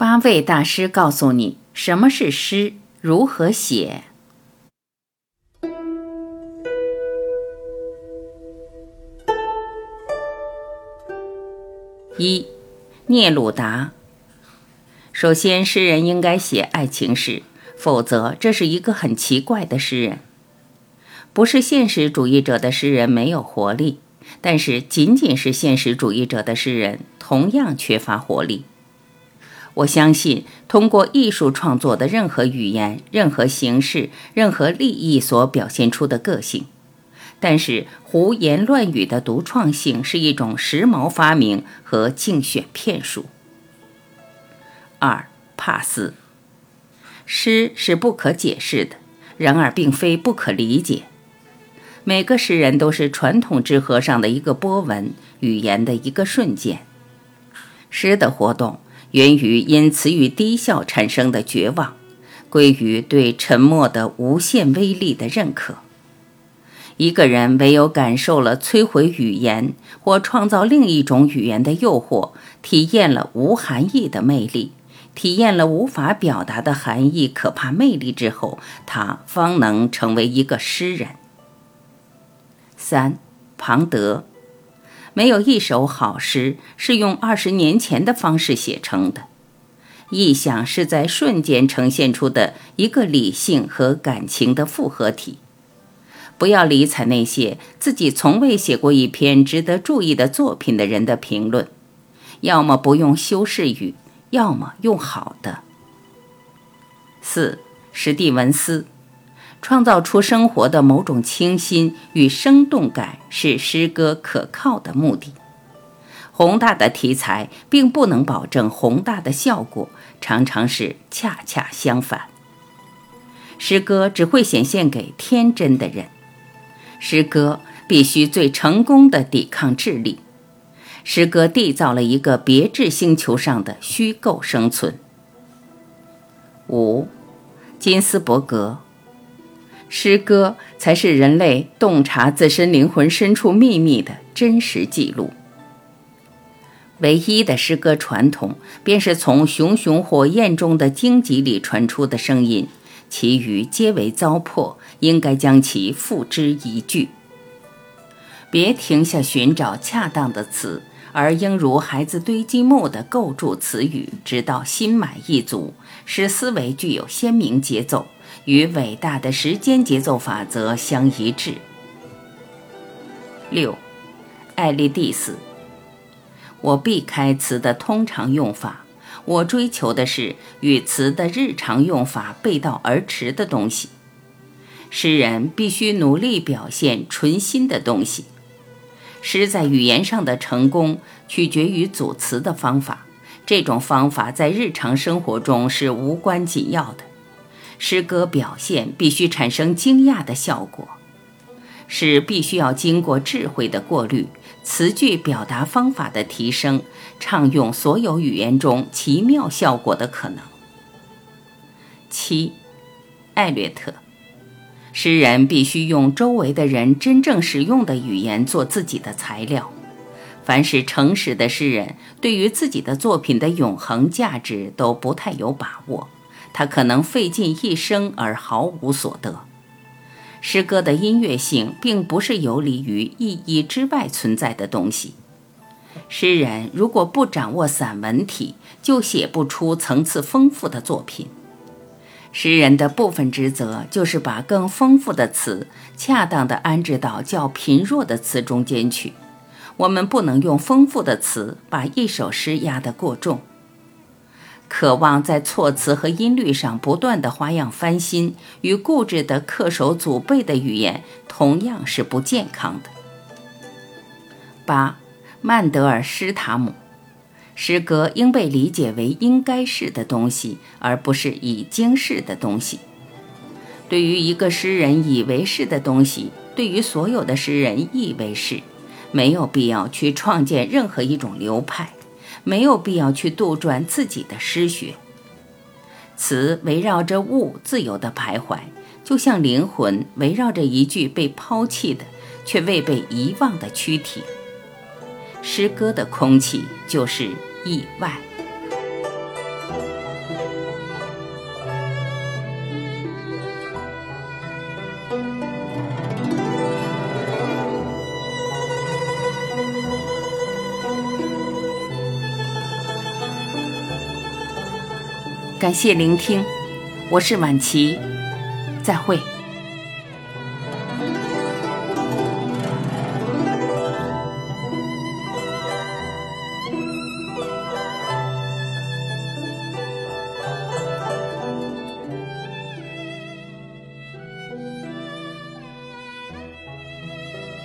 八位大师告诉你什么是诗，如何写。一，聂鲁达。首先，诗人应该写爱情诗，否则这是一个很奇怪的诗人。不是现实主义者的诗人没有活力，但是仅仅是现实主义者的诗人同样缺乏活力。我相信，通过艺术创作的任何语言、任何形式、任何利益所表现出的个性，但是胡言乱语的独创性是一种时髦发明和竞选骗术。二，帕斯，诗是不可解释的，然而并非不可理解。每个诗人都是传统之河上的一个波纹，语言的一个瞬间。诗的活动。源于因词语低效产生的绝望，归于对沉默的无限威力的认可。一个人唯有感受了摧毁语言或创造另一种语言的诱惑，体验了无含义的魅力，体验了无法表达的含义可怕魅力之后，他方能成为一个诗人。三，庞德。没有一首好诗是用二十年前的方式写成的，意象是在瞬间呈现出的一个理性和感情的复合体。不要理睬那些自己从未写过一篇值得注意的作品的人的评论，要么不用修饰语，要么用好的。四，史蒂文斯。创造出生活的某种清新与生动感是诗歌可靠的目的。宏大的题材并不能保证宏大的效果，常常是恰恰相反。诗歌只会显现给天真的人。诗歌必须最成功的抵抗智力。诗歌缔造了一个别致星球上的虚构生存。五，金斯伯格。诗歌才是人类洞察自身灵魂深处秘密的真实记录。唯一的诗歌传统，便是从熊熊火焰中的荆棘里传出的声音，其余皆为糟粕，应该将其付之一炬。别停下寻找恰当的词，而应如孩子堆积木的构筑词语，直到心满意足，使思维具有鲜明节奏。与伟大的时间节奏法则相一致。六，爱丽蒂斯。我避开词的通常用法，我追求的是与词的日常用法背道而驰的东西。诗人必须努力表现纯新的东西。诗在语言上的成功取决于组词的方法，这种方法在日常生活中是无关紧要的。诗歌表现必须产生惊讶的效果，诗必须要经过智慧的过滤，词句表达方法的提升，畅用所有语言中奇妙效果的可能。七，艾略特，诗人必须用周围的人真正使用的语言做自己的材料。凡是诚实的诗人，对于自己的作品的永恒价值都不太有把握。他可能费尽一生而毫无所得。诗歌的音乐性并不是游离于意义之外存在的东西。诗人如果不掌握散文体，就写不出层次丰富的作品。诗人的部分职责就是把更丰富的词恰当地安置到较贫弱的词中间去。我们不能用丰富的词把一首诗压得过重。渴望在措辞和音律上不断的花样翻新，与固执的恪守祖辈的语言同样是不健康的。八，曼德尔施塔姆，诗歌应被理解为应该是的东西，而不是已经是的东西。对于一个诗人以为是的东西，对于所有的诗人亦为是，没有必要去创建任何一种流派。没有必要去杜撰自己的诗学。词围绕着物自由地徘徊，就像灵魂围绕着一具被抛弃的却未被遗忘的躯体。诗歌的空气就是意外。感谢聆听我是婉琪再会。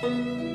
嗯。